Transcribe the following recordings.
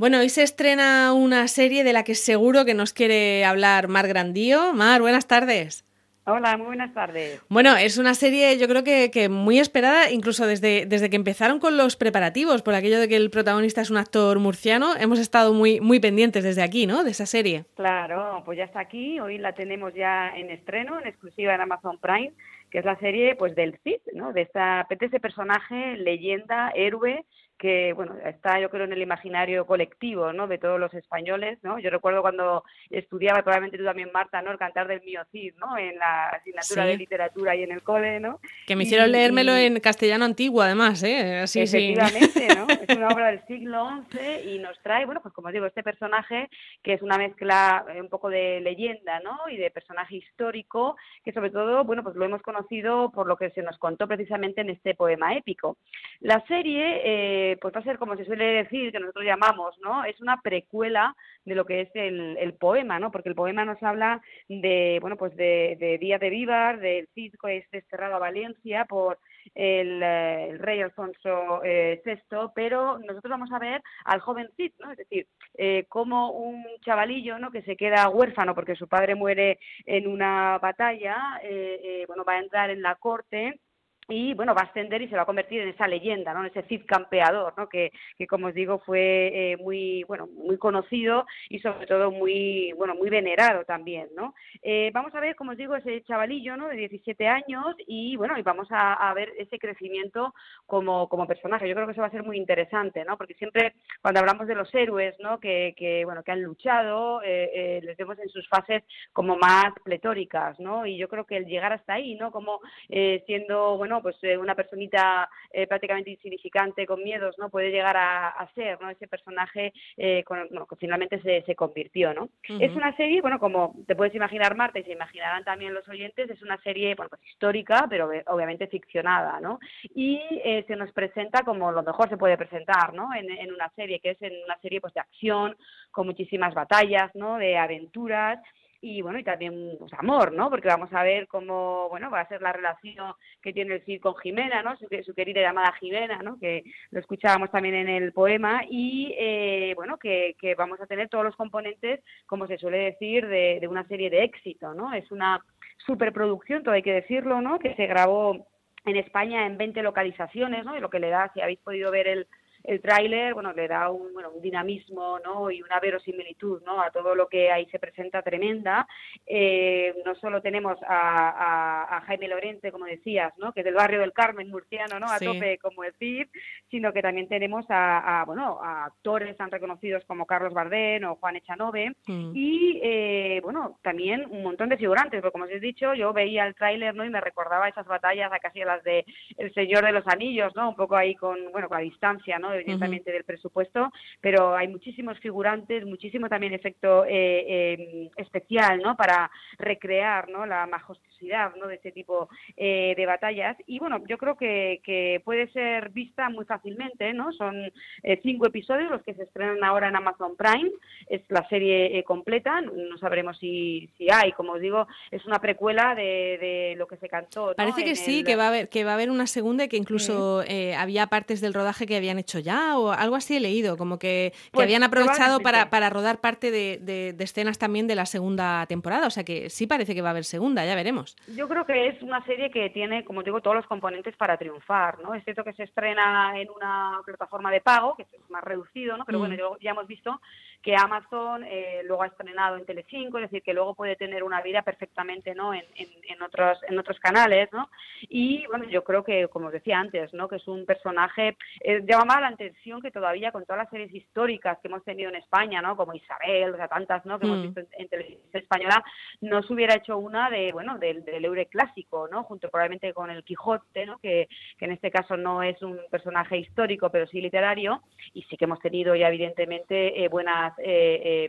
Bueno, hoy se estrena una serie de la que seguro que nos quiere hablar Mar Grandío. Mar, buenas tardes. Hola, muy buenas tardes. Bueno, es una serie yo creo que, que, muy esperada, incluso desde, desde que empezaron con los preparativos, por aquello de que el protagonista es un actor murciano, hemos estado muy, muy pendientes desde aquí, ¿no? De esa serie. Claro, pues ya está aquí, hoy la tenemos ya en estreno, en exclusiva en Amazon Prime, que es la serie pues del Cid, ¿no? De, esta, de ese personaje, leyenda, héroe, que bueno está yo creo en el imaginario colectivo no de todos los españoles no yo recuerdo cuando estudiaba probablemente tú también Marta no el cantar del mío Cid no en la asignatura de literatura y en el cole no que me hicieron leérmelo en castellano antiguo además eh Así, efectivamente no es una obra del siglo XI y nos trae bueno pues como digo este personaje que es una mezcla eh, un poco de leyenda no y de personaje histórico que sobre todo bueno pues lo hemos conocido por lo que se nos contó precisamente en este poema épico. La serie eh, pues va a ser como se suele decir, que nosotros llamamos, ¿no? Es una precuela de lo que es el, poema, ¿no? Porque el poema nos habla de, bueno, pues de, de Díaz de Vivar, del Cid que es desterrado a Valencia por el, eh, rey Alfonso eh, VI, pero nosotros vamos a ver al joven Cid, ¿no? Es decir, eh, como un chavalillo, ¿no? Que se queda huérfano porque su padre muere en una batalla, bueno, va a entrar en la corte y bueno, va a ascender y se va a convertir en esa leyenda, ¿no? En ese Cid campeador, ¿no? Que, que como os digo fue eh, muy, bueno, muy conocido y sobre todo muy, bueno, muy venerado también, ¿no? Eh, vamos a ver, como os digo, ese chavalillo, ¿no? De 17 años y bueno, y vamos a, ver ese crecimiento como, como personaje. Yo creo que eso va a ser muy interesante, ¿no? Porque siempre cuando hablamos de los héroes, ¿no? Que, que bueno, que han luchado, eh, les vemos en sus fases como más pletóricas, ¿no? Y yo creo que el llegar hasta ahí, ¿no? Como siendo, bueno, pues eh, una personita eh, prácticamente insignificante con miedos, ¿no? Puede llegar a, ser, ¿no? Ese personaje eh, con, bueno, que finalmente se, se convirtió, ¿no? Es una serie, bueno, como te puedes imaginar Marta y se imaginarán también los oyentes, es una serie, bueno, pues histórica, pero obviamente ficcionada, ¿no? Y se nos presenta como lo mejor se puede presentar, ¿no? En, en una serie, que es en una serie pues de acción, con muchísimas batallas, ¿no? De aventuras, y bueno, y también pues, amor, ¿no? Porque vamos a ver cómo, bueno, va a ser la relación que tiene el Cid con Jimena, ¿no? Su, su querida llamada Jimena, ¿no? Que lo escuchábamos también en el poema y, eh, bueno, que, que, vamos a tener todos los componentes, como se suele decir, de, de una serie de éxito, ¿no? Es una superproducción, todo hay que decirlo, ¿no? Que se grabó en España en 20 localizaciones, ¿no? Y lo que le da, si habéis podido ver el, el tráiler, bueno, le da un, bueno, un dinamismo, ¿no? Y una verosimilitud, ¿no? A todo lo que ahí se presenta tremenda. Eh, no solo tenemos a, a, Jaime Lorente, como decías, ¿no? Que es del barrio del Carmen murciano, ¿no? A tope, como decir, sino que también tenemos a, bueno, a actores tan reconocidos como Carlos Bardén o Juan Echanove mm. y, eh, bueno, también un montón de figurantes, porque como os he dicho, yo veía el tráiler, ¿no? Y me recordaba esas batallas a casi a las de El Señor de los Anillos, ¿no? Un poco ahí con, bueno, con la distancia, ¿no? Evidentemente del presupuesto, pero hay muchísimos figurantes, muchísimo también efecto eh, eh, especial, ¿no? Para recrear, ¿no? La majestuosidad, ¿no? De este tipo eh, de batallas. Y bueno, yo creo que, que puede ser vista muy fácilmente, ¿no? Son cinco episodios los que se estrenan ahora en Amazon Prime. Es la serie completa, no sabremos si, si hay, como os digo, es una precuela de, de lo que se cantó. Parece que sí, que va a haber que va a haber una segunda y que incluso había partes del rodaje que habían hecho ya o algo así he leído, como que, pues habían aprovechado para, para, rodar parte de, de, escenas también de la segunda temporada, o sea que sí parece que va a haber segunda, ya veremos. Yo creo que es una serie que tiene, como digo, todos los componentes para triunfar, ¿no? Es cierto que se estrena en una plataforma de pago, que es más reducido, ¿no? Pero bueno, mm. ya hemos visto que Amazon eh, luego ha estrenado en Telecinco, es decir, que luego puede tener una vida perfectamente, ¿no? En, en, en otros en otros canales, ¿no? Y bueno, yo creo que, como os decía antes, ¿no? Que es un personaje eh, llama la atención que todavía con todas las series históricas que hemos tenido en España, ¿no? Como Isabel, o sea, tantas, ¿no? Que hemos mm. visto en, televisión española, no se hubiera hecho una de, bueno, del, del Eure clásico, ¿no? Junto probablemente con el Quijote, ¿no? Que, que en este caso no es un personaje histórico, pero sí literario, y sí que hemos tenido ya evidentemente eh, buenas eh,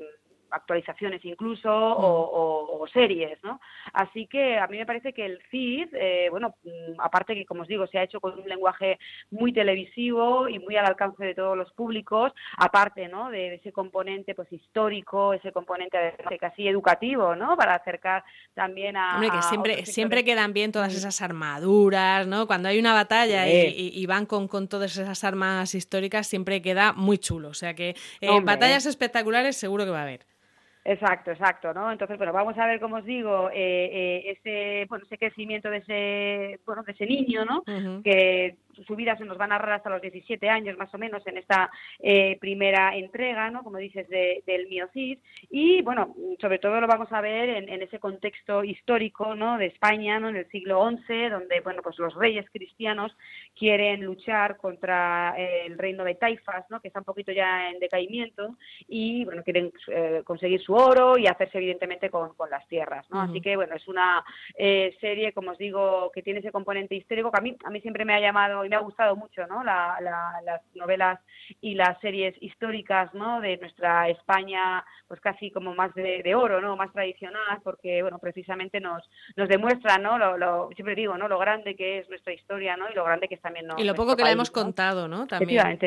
actualizaciones incluso o, series, ¿no? Así que a mí me parece que el Cid, eh, bueno, mm, aparte que como os digo se ha hecho con un lenguaje muy televisivo y muy al alcance de todos los públicos, aparte, ¿no? De, ese componente pues histórico, ese componente casi educativo, ¿no? Para acercar también a Hombre, que siempre siempre quedan bien todas esas armaduras, ¿no? Cuando hay una batalla y, van con, con todas esas armas históricas siempre queda muy chulo, o sea que eh, batallas espectaculares seguro que va a haber. Exacto, exacto, ¿no? Entonces, bueno, vamos a ver, como os digo, eh, eh, ese, bueno, ese crecimiento de ese, bueno, de ese niño, ¿no? Que su vida se nos va a narrar hasta los 17 años más o menos en esta eh, primera entrega, ¿no? como dices, del Miocid. Y bueno, sobre todo lo vamos a ver en, ese contexto histórico ¿no? de España ¿no? en el siglo XI, donde bueno, pues los reyes cristianos quieren luchar contra eh, el reino de Taifas, ¿no? que está un poquito ya en decaimiento, y bueno, quieren eh, conseguir su oro y hacerse evidentemente con, las tierras. ¿no? Así que bueno, es una serie, como os digo, que tiene ese componente histórico que a mí, a mí siempre me ha llamado me ha gustado mucho, ¿no? las novelas y las series históricas, ¿no? De nuestra España, pues casi como más de, oro, ¿no? Más tradicional, porque, bueno, precisamente nos, nos demuestra, ¿no? Lo, siempre digo, ¿no? Lo grande que es nuestra historia, ¿no? Y lo grande que es también, ¿no? Y lo poco que la hemos contado, ¿no? También.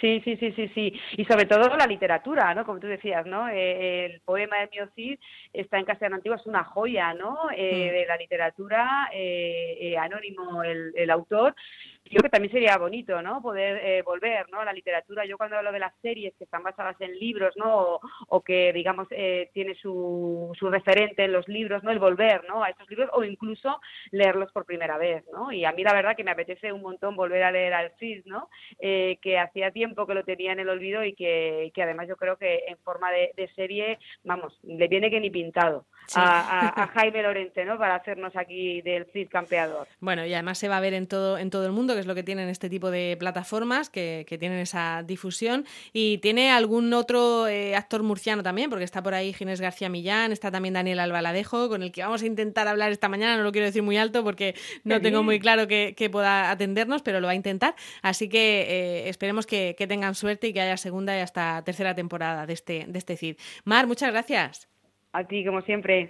Sí, sí, sí, sí, sí. Y sobre todo la literatura, ¿no? Como tú decías, ¿no? Eh, el poema de Miocid está en castellano antiguo, es una joya, ¿no? Eh, mm. De la literatura, eh, anónimo el, el autor, creo que también sería bonito, ¿no? Poder eh, volver, ¿no? La literatura. Yo cuando hablo de las series que están basadas en libros, ¿no? O, que, digamos, eh, tiene su, su referente en los libros, ¿no? El volver, ¿no? A estos libros o incluso leerlos por primera vez, ¿no? Y a mí la verdad que me apetece un montón volver a leer al ¿no? Eh, que hacía tiempo que lo tenía en el olvido y que, que además yo creo que en forma de, serie, vamos, le viene que ni pintado a, Jaime Lorente, ¿no? Para hacernos aquí del Cid campeador. Bueno, y además se va a ver en todo, en todo el mundo, que es lo que tienen este tipo de plataformas, que, tienen esa difusión. Y tiene algún otro eh, actor murciano también, porque está por ahí Ginés García Millán, está también Daniel Albaladejo, con el que vamos a intentar hablar esta mañana. No lo quiero decir muy alto porque no tengo muy claro que, pueda atendernos, pero lo va a intentar. Así que eh, esperemos que, tengan suerte y que haya segunda y hasta tercera temporada de este, de este CID. Mar, muchas gracias. A ti, como siempre.